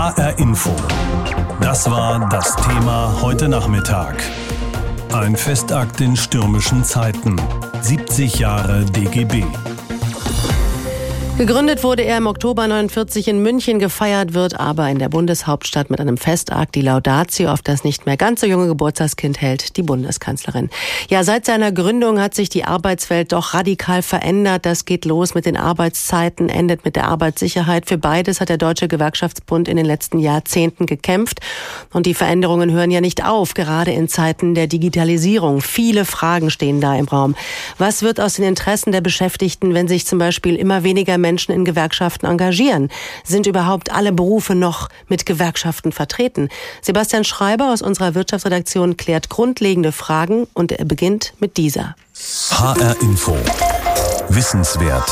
HR Info. Das war das Thema heute Nachmittag. Ein Festakt in stürmischen Zeiten. 70 Jahre DGB. Gegründet wurde er im Oktober 49 in München, gefeiert wird aber in der Bundeshauptstadt mit einem Festakt, die Laudatio, auf das nicht mehr ganz so junge Geburtstagskind hält, die Bundeskanzlerin. Ja, seit seiner Gründung hat sich die Arbeitswelt doch radikal verändert. Das geht los mit den Arbeitszeiten, endet mit der Arbeitssicherheit. Für beides hat der Deutsche Gewerkschaftsbund in den letzten Jahrzehnten gekämpft. Und die Veränderungen hören ja nicht auf, gerade in Zeiten der Digitalisierung. Viele Fragen stehen da im Raum. Was wird aus den Interessen der Beschäftigten, wenn sich zum Beispiel immer weniger Menschen Menschen in Gewerkschaften engagieren? Sind überhaupt alle Berufe noch mit Gewerkschaften vertreten? Sebastian Schreiber aus unserer Wirtschaftsredaktion klärt grundlegende Fragen und er beginnt mit dieser. HR Info. Wissenswert.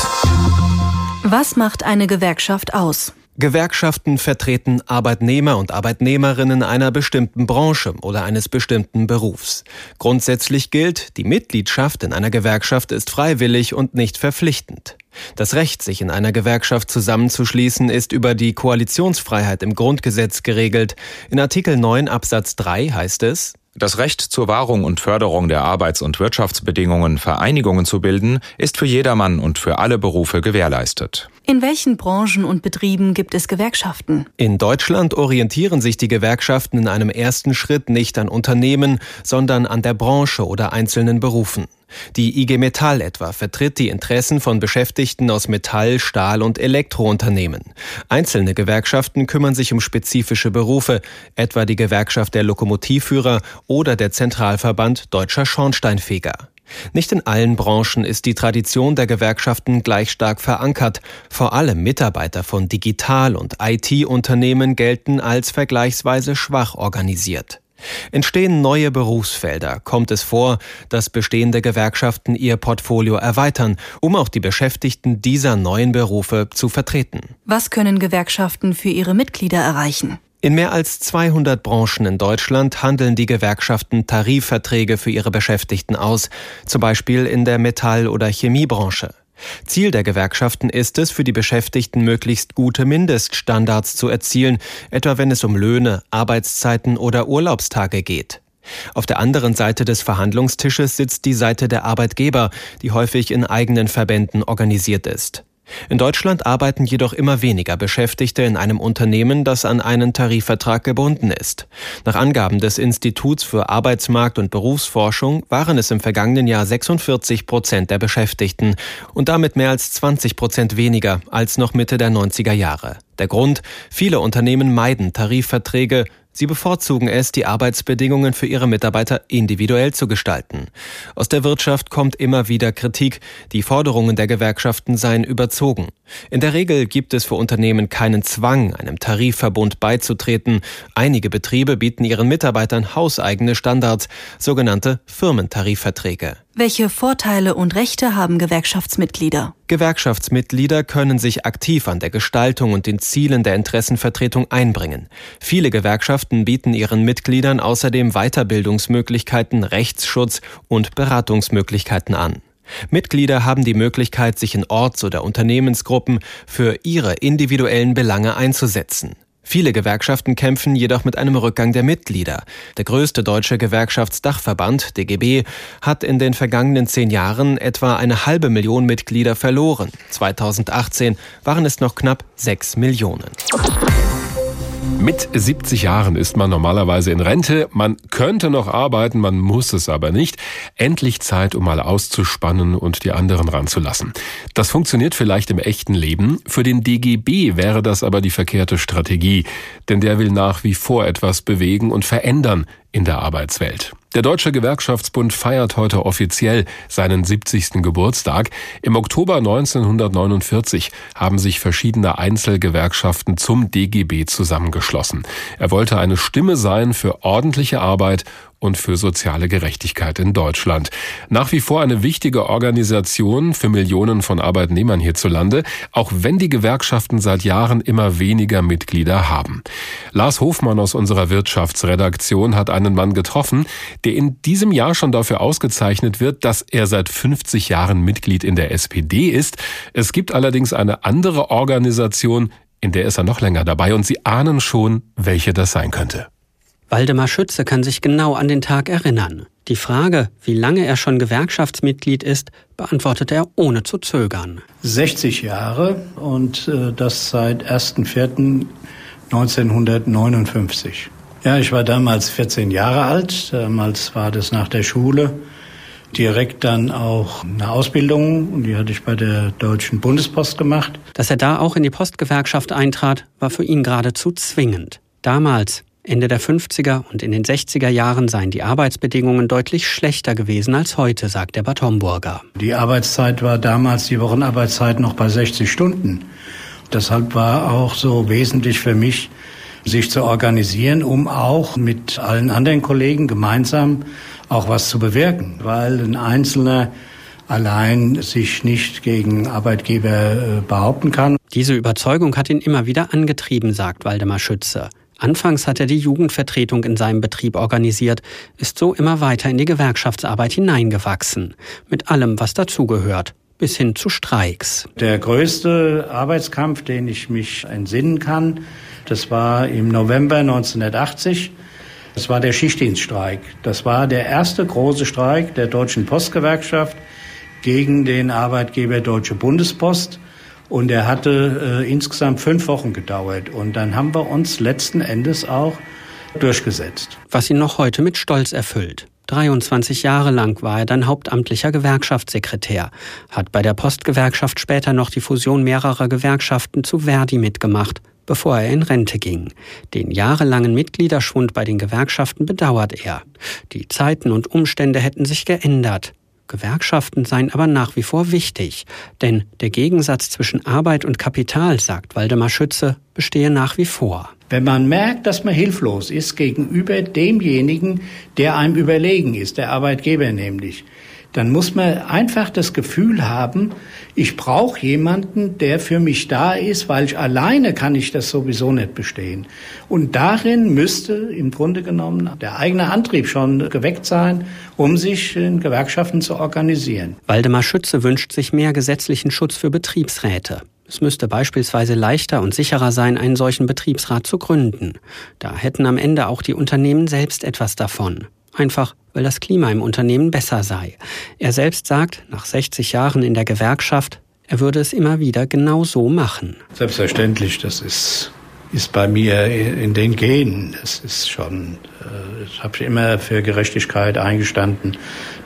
Was macht eine Gewerkschaft aus? Gewerkschaften vertreten Arbeitnehmer und Arbeitnehmerinnen einer bestimmten Branche oder eines bestimmten Berufs. Grundsätzlich gilt, die Mitgliedschaft in einer Gewerkschaft ist freiwillig und nicht verpflichtend. Das Recht, sich in einer Gewerkschaft zusammenzuschließen, ist über die Koalitionsfreiheit im Grundgesetz geregelt. In Artikel 9 Absatz 3 heißt es, das Recht zur Wahrung und Förderung der Arbeits- und Wirtschaftsbedingungen Vereinigungen zu bilden, ist für jedermann und für alle Berufe gewährleistet. In welchen Branchen und Betrieben gibt es Gewerkschaften? In Deutschland orientieren sich die Gewerkschaften in einem ersten Schritt nicht an Unternehmen, sondern an der Branche oder einzelnen Berufen. Die IG Metall etwa vertritt die Interessen von Beschäftigten aus Metall-, Stahl- und Elektrounternehmen. Einzelne Gewerkschaften kümmern sich um spezifische Berufe, etwa die Gewerkschaft der Lokomotivführer oder der Zentralverband Deutscher Schornsteinfeger. Nicht in allen Branchen ist die Tradition der Gewerkschaften gleich stark verankert. Vor allem Mitarbeiter von Digital- und IT-Unternehmen gelten als vergleichsweise schwach organisiert. Entstehen neue Berufsfelder, kommt es vor, dass bestehende Gewerkschaften ihr Portfolio erweitern, um auch die Beschäftigten dieser neuen Berufe zu vertreten. Was können Gewerkschaften für ihre Mitglieder erreichen? In mehr als 200 Branchen in Deutschland handeln die Gewerkschaften Tarifverträge für ihre Beschäftigten aus, zum Beispiel in der Metall- oder Chemiebranche. Ziel der Gewerkschaften ist es, für die Beschäftigten möglichst gute Mindeststandards zu erzielen, etwa wenn es um Löhne, Arbeitszeiten oder Urlaubstage geht. Auf der anderen Seite des Verhandlungstisches sitzt die Seite der Arbeitgeber, die häufig in eigenen Verbänden organisiert ist. In Deutschland arbeiten jedoch immer weniger Beschäftigte in einem Unternehmen, das an einen Tarifvertrag gebunden ist. Nach Angaben des Instituts für Arbeitsmarkt und Berufsforschung waren es im vergangenen Jahr 46 Prozent der Beschäftigten und damit mehr als 20 Prozent weniger als noch Mitte der 90er Jahre. Der Grund, viele Unternehmen meiden Tarifverträge, Sie bevorzugen es, die Arbeitsbedingungen für ihre Mitarbeiter individuell zu gestalten. Aus der Wirtschaft kommt immer wieder Kritik, die Forderungen der Gewerkschaften seien überzogen. In der Regel gibt es für Unternehmen keinen Zwang, einem Tarifverbund beizutreten. Einige Betriebe bieten ihren Mitarbeitern hauseigene Standards, sogenannte Firmentarifverträge. Welche Vorteile und Rechte haben Gewerkschaftsmitglieder? Gewerkschaftsmitglieder können sich aktiv an der Gestaltung und den Zielen der Interessenvertretung einbringen. Viele Gewerkschaften bieten ihren Mitgliedern außerdem Weiterbildungsmöglichkeiten, Rechtsschutz und Beratungsmöglichkeiten an. Mitglieder haben die Möglichkeit, sich in Orts- oder Unternehmensgruppen für ihre individuellen Belange einzusetzen. Viele Gewerkschaften kämpfen jedoch mit einem Rückgang der Mitglieder. Der größte deutsche Gewerkschaftsdachverband, DGB, hat in den vergangenen zehn Jahren etwa eine halbe Million Mitglieder verloren. 2018 waren es noch knapp sechs Millionen. Mit 70 Jahren ist man normalerweise in Rente. Man könnte noch arbeiten, man muss es aber nicht. Endlich Zeit, um mal auszuspannen und die anderen ranzulassen. Das funktioniert vielleicht im echten Leben. Für den DGB wäre das aber die verkehrte Strategie, denn der will nach wie vor etwas bewegen und verändern in der Arbeitswelt. Der Deutsche Gewerkschaftsbund feiert heute offiziell seinen 70. Geburtstag. Im Oktober 1949 haben sich verschiedene Einzelgewerkschaften zum DGB zusammengeschlossen. Er wollte eine Stimme sein für ordentliche Arbeit und für soziale Gerechtigkeit in Deutschland. Nach wie vor eine wichtige Organisation für Millionen von Arbeitnehmern hierzulande, auch wenn die Gewerkschaften seit Jahren immer weniger Mitglieder haben. Lars Hofmann aus unserer Wirtschaftsredaktion hat einen Mann getroffen, der in diesem Jahr schon dafür ausgezeichnet wird, dass er seit 50 Jahren Mitglied in der SPD ist. Es gibt allerdings eine andere Organisation, in der ist er noch länger dabei und Sie ahnen schon, welche das sein könnte. Waldemar Schütze kann sich genau an den Tag erinnern. Die Frage, wie lange er schon Gewerkschaftsmitglied ist, beantwortet er ohne zu zögern. 60 Jahre und äh, das seit 1.4.1959. Ja, ich war damals 14 Jahre alt. Damals war das nach der Schule. Direkt dann auch eine Ausbildung und die hatte ich bei der Deutschen Bundespost gemacht. Dass er da auch in die Postgewerkschaft eintrat, war für ihn geradezu zwingend. Damals, Ende der 50er und in den 60er Jahren seien die Arbeitsbedingungen deutlich schlechter gewesen als heute, sagt der Bad Homburger. Die Arbeitszeit war damals die Wochenarbeitszeit noch bei 60 Stunden. Deshalb war auch so wesentlich für mich, sich zu organisieren, um auch mit allen anderen Kollegen gemeinsam auch was zu bewirken, weil ein Einzelner allein sich nicht gegen Arbeitgeber äh, behaupten kann. Diese Überzeugung hat ihn immer wieder angetrieben, sagt Waldemar Schütze. Anfangs hat er die Jugendvertretung in seinem Betrieb organisiert, ist so immer weiter in die Gewerkschaftsarbeit hineingewachsen, mit allem, was dazugehört, bis hin zu Streiks. Der größte Arbeitskampf, den ich mich entsinnen kann, das war im November 1980. Das war der Schichtdienststreik. Das war der erste große Streik der Deutschen Postgewerkschaft gegen den Arbeitgeber Deutsche Bundespost. Und er hatte äh, insgesamt fünf Wochen gedauert. Und dann haben wir uns letzten Endes auch durchgesetzt. Was ihn noch heute mit Stolz erfüllt. 23 Jahre lang war er dann hauptamtlicher Gewerkschaftssekretär, hat bei der Postgewerkschaft später noch die Fusion mehrerer Gewerkschaften zu Verdi mitgemacht bevor er in Rente ging. Den jahrelangen Mitgliederschwund bei den Gewerkschaften bedauert er. Die Zeiten und Umstände hätten sich geändert. Gewerkschaften seien aber nach wie vor wichtig, denn der Gegensatz zwischen Arbeit und Kapital, sagt Waldemar Schütze, bestehe nach wie vor. Wenn man merkt, dass man hilflos ist gegenüber demjenigen, der einem überlegen ist, der Arbeitgeber nämlich, dann muss man einfach das Gefühl haben, ich brauche jemanden, der für mich da ist, weil ich alleine kann ich das sowieso nicht bestehen. Und darin müsste im Grunde genommen der eigene Antrieb schon geweckt sein, um sich in Gewerkschaften zu organisieren. Waldemar Schütze wünscht sich mehr gesetzlichen Schutz für Betriebsräte. Es müsste beispielsweise leichter und sicherer sein, einen solchen Betriebsrat zu gründen. Da hätten am Ende auch die Unternehmen selbst etwas davon. Einfach, weil das Klima im Unternehmen besser sei. Er selbst sagt, nach 60 Jahren in der Gewerkschaft, er würde es immer wieder genau so machen. Selbstverständlich, das ist, ist bei mir in den Genen. Das ist schon, äh, ich habe immer für Gerechtigkeit eingestanden.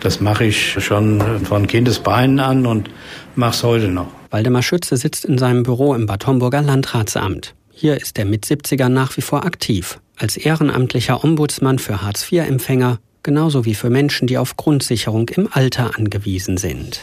Das mache ich schon von Kindesbeinen an und mache es heute noch. Waldemar Schütze sitzt in seinem Büro im Bad Homburger Landratsamt. Hier ist der mit 70er nach wie vor aktiv als ehrenamtlicher Ombudsmann für Hartz-IV-Empfänger, genauso wie für Menschen, die auf Grundsicherung im Alter angewiesen sind.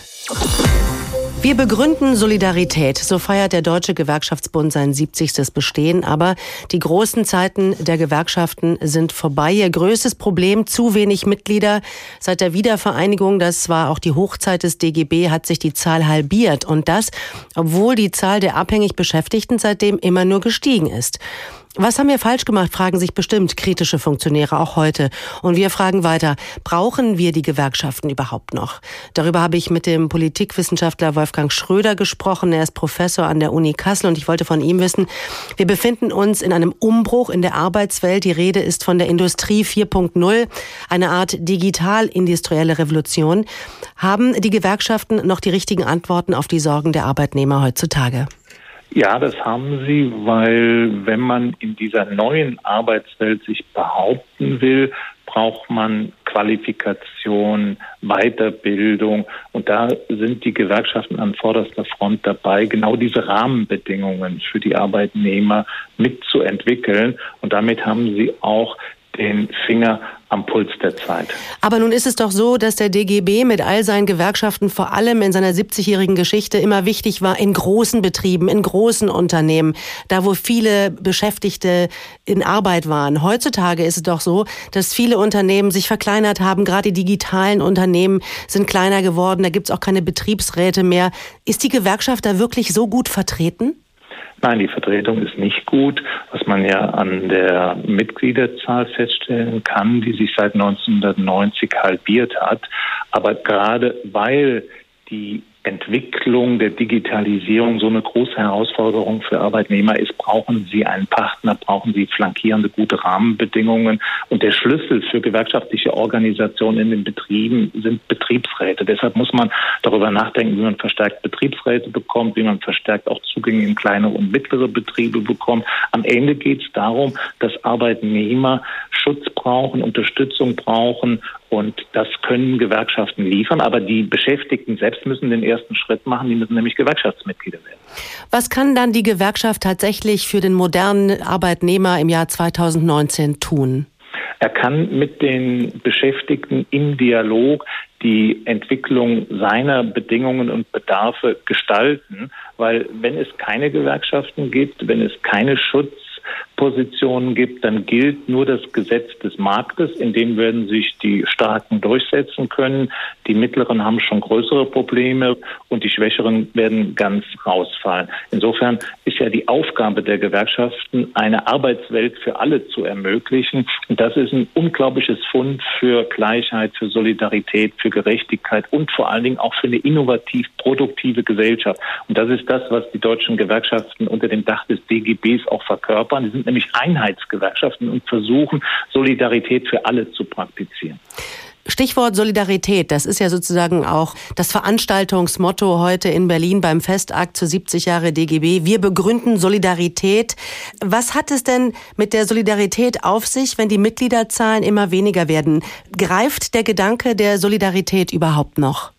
Wir begründen Solidarität. So feiert der Deutsche Gewerkschaftsbund sein 70. Bestehen. Aber die großen Zeiten der Gewerkschaften sind vorbei. Ihr größtes Problem, zu wenig Mitglieder. Seit der Wiedervereinigung, das war auch die Hochzeit des DGB, hat sich die Zahl halbiert. Und das, obwohl die Zahl der abhängig Beschäftigten seitdem immer nur gestiegen ist. Was haben wir falsch gemacht, fragen sich bestimmt kritische Funktionäre auch heute. Und wir fragen weiter, brauchen wir die Gewerkschaften überhaupt noch? Darüber habe ich mit dem Politikwissenschaftler Wolfgang Schröder gesprochen. Er ist Professor an der Uni Kassel und ich wollte von ihm wissen, wir befinden uns in einem Umbruch in der Arbeitswelt. Die Rede ist von der Industrie 4.0, eine Art digital-industrielle Revolution. Haben die Gewerkschaften noch die richtigen Antworten auf die Sorgen der Arbeitnehmer heutzutage? Ja, das haben sie, weil wenn man in dieser neuen Arbeitswelt sich behaupten will, braucht man Qualifikation, Weiterbildung. Und da sind die Gewerkschaften an vorderster Front dabei, genau diese Rahmenbedingungen für die Arbeitnehmer mitzuentwickeln. Und damit haben sie auch den Finger am Puls der Zeit. Aber nun ist es doch so, dass der DGB mit all seinen Gewerkschaften vor allem in seiner 70-jährigen Geschichte immer wichtig war in großen Betrieben, in großen Unternehmen, da wo viele Beschäftigte in Arbeit waren. Heutzutage ist es doch so, dass viele Unternehmen sich verkleinert haben. Gerade die digitalen Unternehmen sind kleiner geworden. Da gibt es auch keine Betriebsräte mehr. Ist die Gewerkschaft da wirklich so gut vertreten? Nein, die Vertretung ist nicht gut, was man ja an der Mitgliederzahl feststellen kann, die sich seit 1990 halbiert hat. Aber gerade weil die Entwicklung der Digitalisierung so eine große Herausforderung für Arbeitnehmer ist, brauchen sie einen Partner, brauchen sie flankierende gute Rahmenbedingungen. Und der Schlüssel für gewerkschaftliche Organisationen in den Betrieben sind Betriebsräte. Deshalb muss man darüber nachdenken, wie man verstärkt Betriebsräte bekommt, wie man verstärkt auch Zugänge in kleinere und mittlere Betriebe bekommt. Am Ende geht es darum, dass Arbeitnehmer Schutz brauchen, Unterstützung brauchen und das können Gewerkschaften liefern. Aber die Beschäftigten selbst müssen den ersten Schritt machen. Die müssen nämlich Gewerkschaftsmitglieder werden. Was kann dann die Gewerkschaft tatsächlich für den modernen Arbeitnehmer im Jahr 2019 tun? Er kann mit den Beschäftigten im Dialog die Entwicklung seiner Bedingungen und Bedarfe gestalten, weil wenn es keine Gewerkschaften gibt, wenn es keine Schutz Positionen gibt, dann gilt nur das Gesetz des Marktes, in dem werden sich die Starken durchsetzen können. Die Mittleren haben schon größere Probleme und die Schwächeren werden ganz rausfallen. Insofern ist ja die Aufgabe der Gewerkschaften, eine Arbeitswelt für alle zu ermöglichen. Und das ist ein unglaubliches Fund für Gleichheit, für Solidarität, für Gerechtigkeit und vor allen Dingen auch für eine innovativ produktive Gesellschaft. Und das ist das, was die deutschen Gewerkschaften unter dem Dach des DGBs auch verkörpern. Die sind nämlich Einheitsgewerkschaften und versuchen, Solidarität für alle zu praktizieren. Stichwort Solidarität, das ist ja sozusagen auch das Veranstaltungsmotto heute in Berlin beim Festakt zu 70 Jahre DGB. Wir begründen Solidarität. Was hat es denn mit der Solidarität auf sich, wenn die Mitgliederzahlen immer weniger werden? Greift der Gedanke der Solidarität überhaupt noch?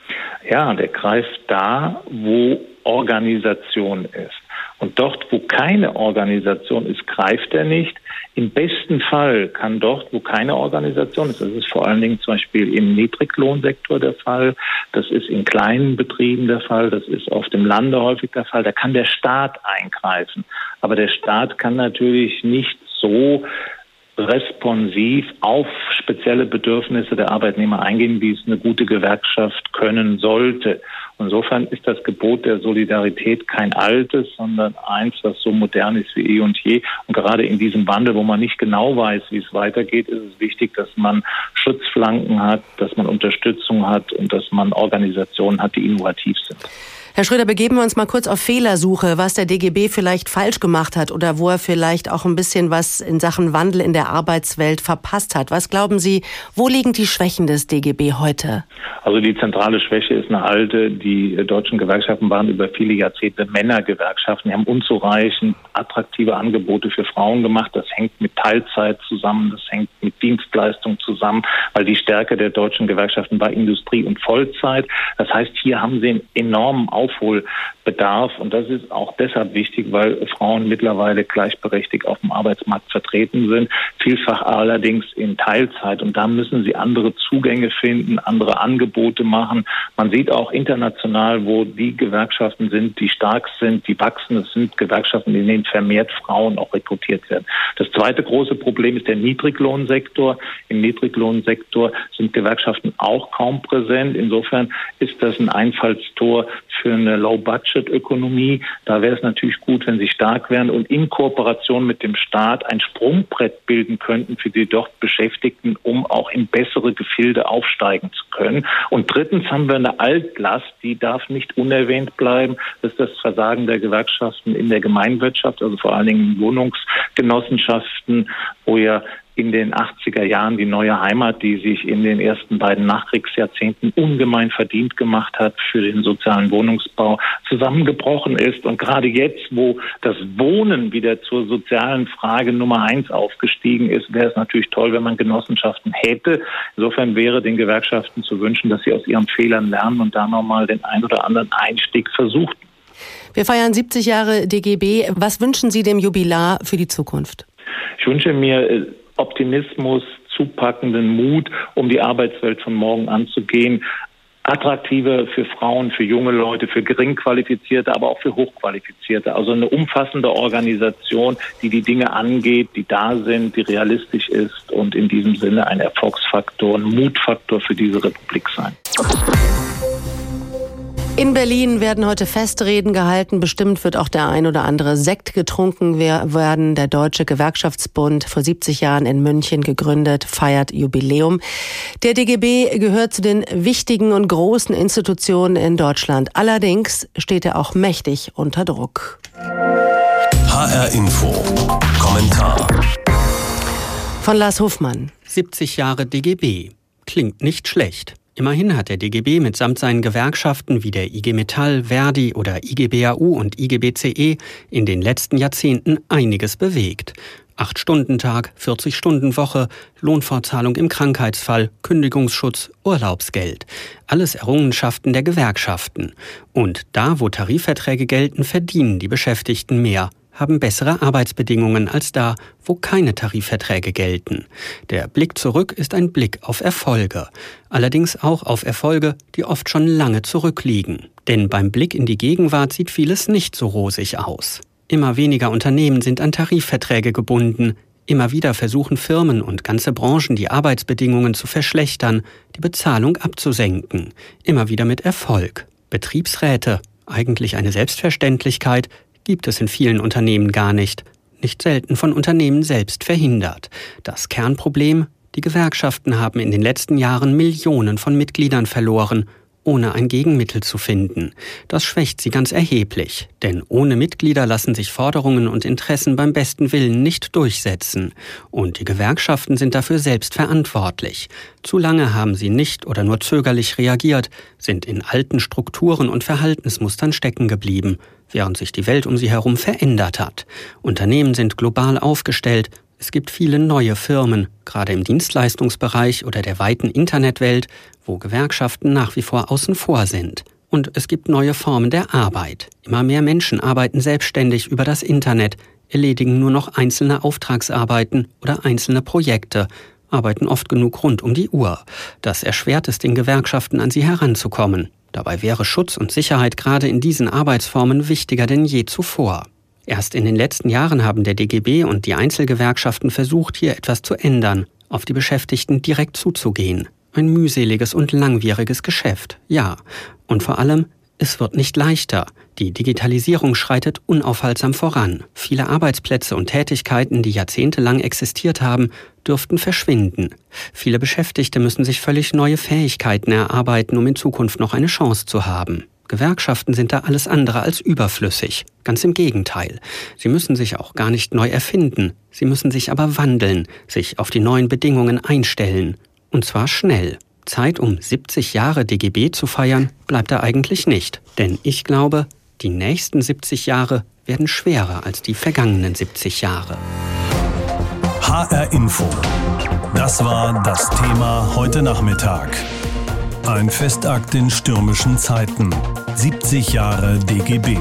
Ja, der greift da, wo Organisation ist. Und dort, wo keine Organisation ist, greift er nicht. Im besten Fall kann dort, wo keine Organisation ist, das ist vor allen Dingen zum Beispiel im Niedriglohnsektor der Fall, das ist in kleinen Betrieben der Fall, das ist auf dem Lande häufig der Fall, da kann der Staat eingreifen. Aber der Staat kann natürlich nicht so responsiv auf spezielle Bedürfnisse der Arbeitnehmer eingehen, wie es eine gute Gewerkschaft können sollte. Insofern ist das Gebot der Solidarität kein altes, sondern eins, das so modern ist wie eh und je. Und gerade in diesem Wandel, wo man nicht genau weiß, wie es weitergeht, ist es wichtig, dass man Schutzflanken hat, dass man Unterstützung hat und dass man Organisationen hat, die innovativ sind. Herr Schröder, begeben wir uns mal kurz auf Fehlersuche, was der DGB vielleicht falsch gemacht hat oder wo er vielleicht auch ein bisschen was in Sachen Wandel in der Arbeitswelt verpasst hat. Was glauben Sie, wo liegen die Schwächen des DGB heute? Also die zentrale Schwäche ist eine alte. Die deutschen Gewerkschaften waren über viele Jahrzehnte Männergewerkschaften. Die haben unzureichend attraktive Angebote für Frauen gemacht. Das hängt mit Teilzeit zusammen, das hängt mit Dienstleistung zusammen, weil die Stärke der deutschen Gewerkschaften war Industrie und Vollzeit. Das heißt, hier haben sie einen enormen Aufhol- Aufholbedarf. Und das ist auch deshalb wichtig, weil Frauen mittlerweile gleichberechtigt auf dem Arbeitsmarkt vertreten sind, vielfach allerdings in Teilzeit. Und da müssen sie andere Zugänge finden, andere Angebote machen. Man sieht auch international, wo die Gewerkschaften sind, die stark sind, die wachsen. Es sind Gewerkschaften, in denen vermehrt Frauen auch rekrutiert werden. Das zweite große Problem ist der Niedriglohnsektor. Im Niedriglohnsektor sind Gewerkschaften auch kaum präsent. Insofern ist das ein Einfallstor für eine Low-Budget-Ökonomie. Da wäre es natürlich gut, wenn sie stark wären und in Kooperation mit dem Staat ein Sprungbrett bilden könnten für die dort Beschäftigten, um auch in bessere Gefilde aufsteigen zu können. Und drittens haben wir eine Altlast, die darf nicht unerwähnt bleiben. Das ist das Versagen der Gewerkschaften in der Gemeinwirtschaft, also vor allen Dingen Wohnungsgenossenschaften, wo ja in den 80er Jahren die neue Heimat, die sich in den ersten beiden Nachkriegsjahrzehnten ungemein verdient gemacht hat für den sozialen Wohnungsbau, zusammengebrochen ist. Und gerade jetzt, wo das Wohnen wieder zur sozialen Frage Nummer eins aufgestiegen ist, wäre es natürlich toll, wenn man Genossenschaften hätte. Insofern wäre den Gewerkschaften zu wünschen, dass sie aus ihren Fehlern lernen und da nochmal den ein oder anderen Einstieg versuchten. Wir feiern 70 Jahre DGB. Was wünschen Sie dem Jubilar für die Zukunft? Ich wünsche mir äh, Optimismus, zupackenden Mut, um die Arbeitswelt von morgen anzugehen. Attraktive für Frauen, für junge Leute, für geringqualifizierte, aber auch für hochqualifizierte. Also eine umfassende Organisation, die die Dinge angeht, die da sind, die realistisch ist und in diesem Sinne ein Erfolgsfaktor, ein Mutfaktor für diese Republik sein. In Berlin werden heute Festreden gehalten. Bestimmt wird auch der ein oder andere Sekt getrunken werden. Der Deutsche Gewerkschaftsbund, vor 70 Jahren in München gegründet, feiert Jubiläum. Der DGB gehört zu den wichtigen und großen Institutionen in Deutschland. Allerdings steht er auch mächtig unter Druck. HR Info. Kommentar. Von Lars Hofmann. 70 Jahre DGB. Klingt nicht schlecht. Immerhin hat der DGB mitsamt seinen Gewerkschaften wie der IG Metall, Verdi oder IG BAU und IG BCE in den letzten Jahrzehnten einiges bewegt. Acht-Stunden-Tag, 40-Stunden-Woche, Lohnfortzahlung im Krankheitsfall, Kündigungsschutz, Urlaubsgeld. Alles Errungenschaften der Gewerkschaften. Und da, wo Tarifverträge gelten, verdienen die Beschäftigten mehr haben bessere Arbeitsbedingungen als da, wo keine Tarifverträge gelten. Der Blick zurück ist ein Blick auf Erfolge, allerdings auch auf Erfolge, die oft schon lange zurückliegen. Denn beim Blick in die Gegenwart sieht vieles nicht so rosig aus. Immer weniger Unternehmen sind an Tarifverträge gebunden, Immer wieder versuchen Firmen und ganze Branchen die Arbeitsbedingungen zu verschlechtern, die Bezahlung abzusenken. Immer wieder mit Erfolg. Betriebsräte, eigentlich eine Selbstverständlichkeit, gibt es in vielen Unternehmen gar nicht, nicht selten von Unternehmen selbst verhindert. Das Kernproblem, die Gewerkschaften haben in den letzten Jahren Millionen von Mitgliedern verloren ohne ein Gegenmittel zu finden. Das schwächt sie ganz erheblich, denn ohne Mitglieder lassen sich Forderungen und Interessen beim besten Willen nicht durchsetzen. Und die Gewerkschaften sind dafür selbst verantwortlich. Zu lange haben sie nicht oder nur zögerlich reagiert, sind in alten Strukturen und Verhaltensmustern stecken geblieben, während sich die Welt um sie herum verändert hat. Unternehmen sind global aufgestellt, es gibt viele neue Firmen, gerade im Dienstleistungsbereich oder der weiten Internetwelt, wo Gewerkschaften nach wie vor außen vor sind. Und es gibt neue Formen der Arbeit. Immer mehr Menschen arbeiten selbstständig über das Internet, erledigen nur noch einzelne Auftragsarbeiten oder einzelne Projekte, arbeiten oft genug rund um die Uhr. Das erschwert es den Gewerkschaften, an sie heranzukommen. Dabei wäre Schutz und Sicherheit gerade in diesen Arbeitsformen wichtiger denn je zuvor. Erst in den letzten Jahren haben der DGB und die Einzelgewerkschaften versucht, hier etwas zu ändern, auf die Beschäftigten direkt zuzugehen. Ein mühseliges und langwieriges Geschäft, ja. Und vor allem, es wird nicht leichter. Die Digitalisierung schreitet unaufhaltsam voran. Viele Arbeitsplätze und Tätigkeiten, die jahrzehntelang existiert haben, dürften verschwinden. Viele Beschäftigte müssen sich völlig neue Fähigkeiten erarbeiten, um in Zukunft noch eine Chance zu haben. Gewerkschaften sind da alles andere als überflüssig. Ganz im Gegenteil. Sie müssen sich auch gar nicht neu erfinden. Sie müssen sich aber wandeln, sich auf die neuen Bedingungen einstellen. Und zwar schnell. Zeit, um 70 Jahre DGB zu feiern, bleibt da eigentlich nicht. Denn ich glaube, die nächsten 70 Jahre werden schwerer als die vergangenen 70 Jahre. HR Info. Das war das Thema heute Nachmittag. Ein Festakt in stürmischen Zeiten. 70 Jahre DGB.